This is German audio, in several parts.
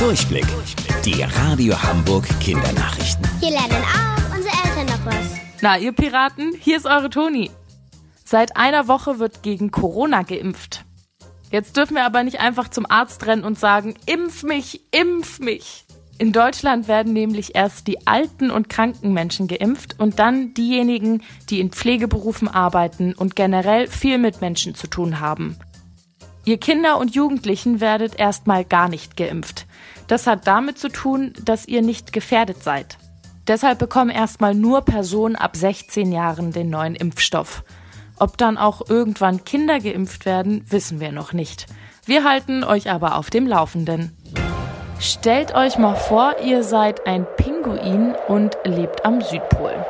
Durchblick. Die Radio Hamburg Kindernachrichten. Hier lernen auch unsere Eltern noch was. Na, ihr Piraten, hier ist eure Toni. Seit einer Woche wird gegen Corona geimpft. Jetzt dürfen wir aber nicht einfach zum Arzt rennen und sagen, impf mich, impf mich. In Deutschland werden nämlich erst die alten und kranken Menschen geimpft und dann diejenigen, die in Pflegeberufen arbeiten und generell viel mit Menschen zu tun haben. Ihr Kinder und Jugendlichen werdet erstmal gar nicht geimpft. Das hat damit zu tun, dass ihr nicht gefährdet seid. Deshalb bekommen erstmal nur Personen ab 16 Jahren den neuen Impfstoff. Ob dann auch irgendwann Kinder geimpft werden, wissen wir noch nicht. Wir halten euch aber auf dem Laufenden. Stellt euch mal vor, ihr seid ein Pinguin und lebt am Südpol.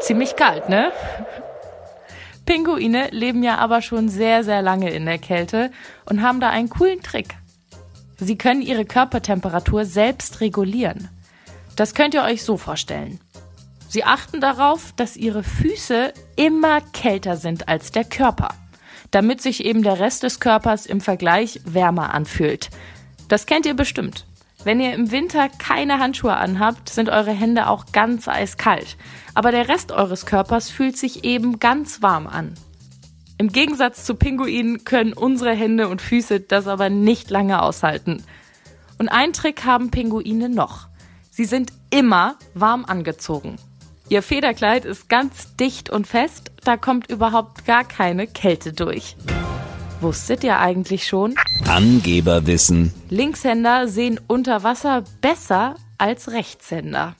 Ziemlich kalt, ne? Pinguine leben ja aber schon sehr, sehr lange in der Kälte und haben da einen coolen Trick. Sie können ihre Körpertemperatur selbst regulieren. Das könnt ihr euch so vorstellen. Sie achten darauf, dass ihre Füße immer kälter sind als der Körper, damit sich eben der Rest des Körpers im Vergleich wärmer anfühlt. Das kennt ihr bestimmt. Wenn ihr im Winter keine Handschuhe anhabt, sind eure Hände auch ganz eiskalt. Aber der Rest eures Körpers fühlt sich eben ganz warm an. Im Gegensatz zu Pinguinen können unsere Hände und Füße das aber nicht lange aushalten. Und einen Trick haben Pinguine noch. Sie sind immer warm angezogen. Ihr Federkleid ist ganz dicht und fest, da kommt überhaupt gar keine Kälte durch. Wusstet ihr eigentlich schon? Angeberwissen. Linkshänder sehen unter Wasser besser als Rechtshänder.